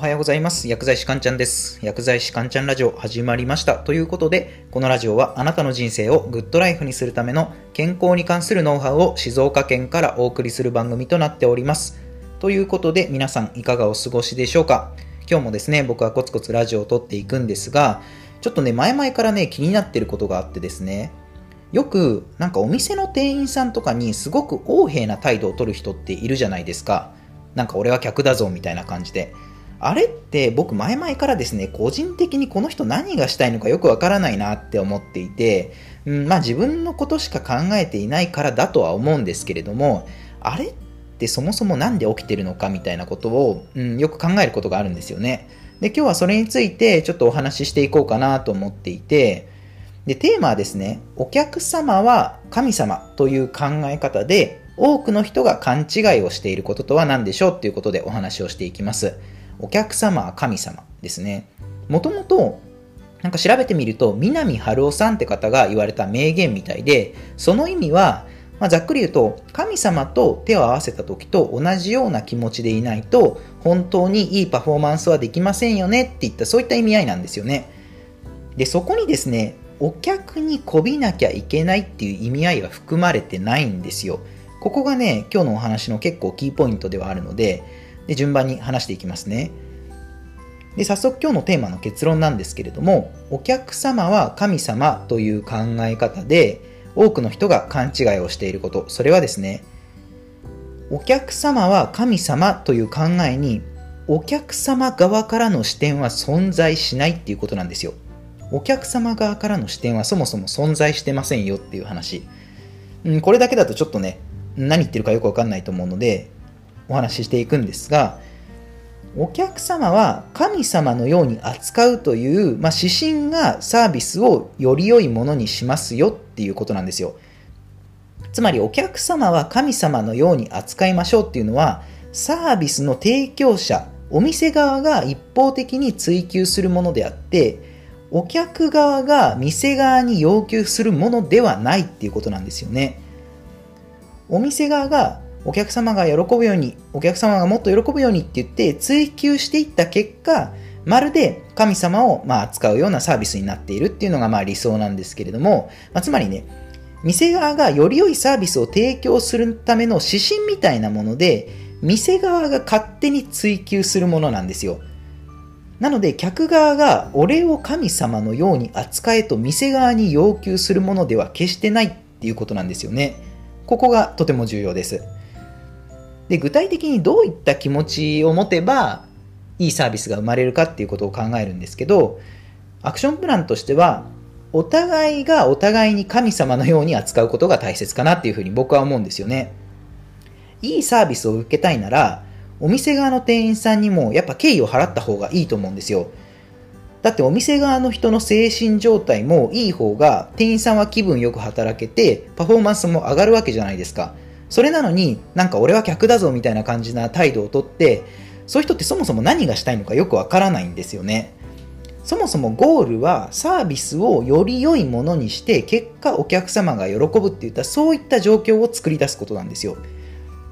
おはようございます。薬剤師かんちゃんです。薬剤師かんちゃんラジオ始まりました。ということで、このラジオはあなたの人生をグッドライフにするための健康に関するノウハウを静岡県からお送りする番組となっております。ということで、皆さんいかがお過ごしでしょうか？今日もですね、僕はコツコツラジオを撮っていくんですが、ちょっとね、前々からね、気になってることがあってですね、よくなんかお店の店員さんとかにすごく横柄な態度を取る人っているじゃないですか。なんか俺は客だぞみたいな感じで。あれって僕前々からですね、個人的にこの人何がしたいのかよくわからないなって思っていて、うん、まあ自分のことしか考えていないからだとは思うんですけれども、あれってそもそも何で起きてるのかみたいなことを、うん、よく考えることがあるんですよね。で、今日はそれについてちょっとお話ししていこうかなと思っていて、で、テーマはですね、お客様は神様という考え方で、多くの人が勘違いをしていることとは何でしょうっていうことでお話をしていきます。お客様は神様ですね。もともと、なんか調べてみると、南春夫さんって方が言われた名言みたいで、その意味は、まあ、ざっくり言うと、神様と手を合わせた時と同じような気持ちでいないと、本当にいいパフォーマンスはできませんよねっていった、そういった意味合いなんですよね。で、そこにですね、お客にこびなきゃいけないっていう意味合いは含まれてないんですよ。ここがね、今日のお話の結構キーポイントではあるので、で順番に話していきますね。で早速今日のテーマの結論なんですけれども、お客様は神様という考え方で、多くの人が勘違いをしていること、それはですね、お客様は神様という考えに、お客様側からの視点は存在しないっていうことなんですよ。お客様側からの視点はそもそも存在してませんよっていう話。うん、これだけだとちょっとね、何言ってるかよくわかんないと思うので、お話ししていくんですが、お客様は神様のように扱うという、まあ、指針がサービスをより良いものにしますよっていうことなんですよ。つまりお客様は神様のように扱いましょうっていうのは、サービスの提供者、お店側が一方的に追求するものであって、お客側が店側に要求するものではないっていうことなんですよね。お店側がお客様が喜ぶように、お客様がもっと喜ぶようにって言って追求していった結果、まるで神様をまあ扱うようなサービスになっているっていうのがまあ理想なんですけれども、まあ、つまりね、店側がより良いサービスを提供するための指針みたいなもので、店側が勝手に追求するものなんですよ。なので、客側が俺を神様のように扱えと店側に要求するものでは決してないっていうことなんですよね。ここがとても重要です。で、具体的にどういった気持ちを持てば、いいサービスが生まれるかっていうことを考えるんですけど、アクションプランとしては、お互いがお互いに神様のように扱うことが大切かなっていうふうに僕は思うんですよね。いいサービスを受けたいなら、お店側の店員さんにもやっぱ敬意を払った方がいいと思うんですよ。だってお店側の人の精神状態もいい方が店員さんは気分よく働けてパフォーマンスも上がるわけじゃないですか。それなのになんか俺は客だぞみたいな感じな態度をとってそういう人ってそもそも何がしたいのかよくわからないんですよね。そもそもゴールはサービスをより良いものにして結果お客様が喜ぶっていったそういった状況を作り出すことなんですよ。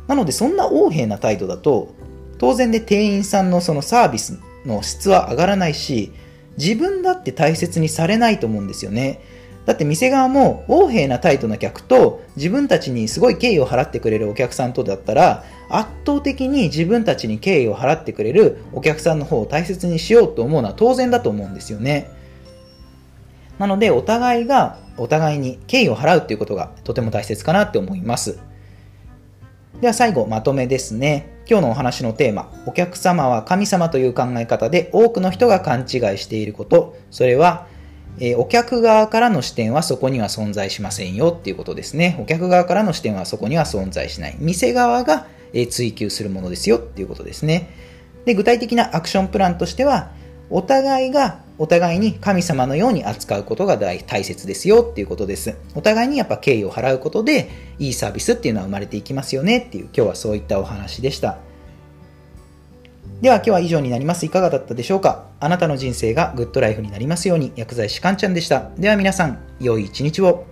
なのでそんな横柄な態度だと当然で店員さんのそのサービスの質は上がらないし自分だって大切にされないと思うんですよね。だって店側も横柄な態度な客と自分たちにすごい敬意を払ってくれるお客さんとだったら圧倒的に自分たちに敬意を払ってくれるお客さんの方を大切にしようと思うのは当然だと思うんですよね。なのでお互いがお互いに敬意を払うっていうことがとても大切かなって思います。では最後まとめですね。今日のお話のテーマ、お客様は神様という考え方で多くの人が勘違いしていること、それは、え、お客側からの視点はそこには存在しませんよっていうことですね。お客側からの視点はそこには存在しない。店側が、え、追求するものですよっていうことですね。で、具体的なアクションプランとしては、お互いがお互いに神様のように扱うことが大切ですよっていうことです。お互いにやっぱ敬意を払うことでいいサービスっていうのは生まれていきますよねっていう今日はそういったお話でした。では今日は以上になります。いかがだったでしょうか？あなたの人生がグッドライフになりますように薬剤師かんちゃんでした。では皆さん、良い一日を。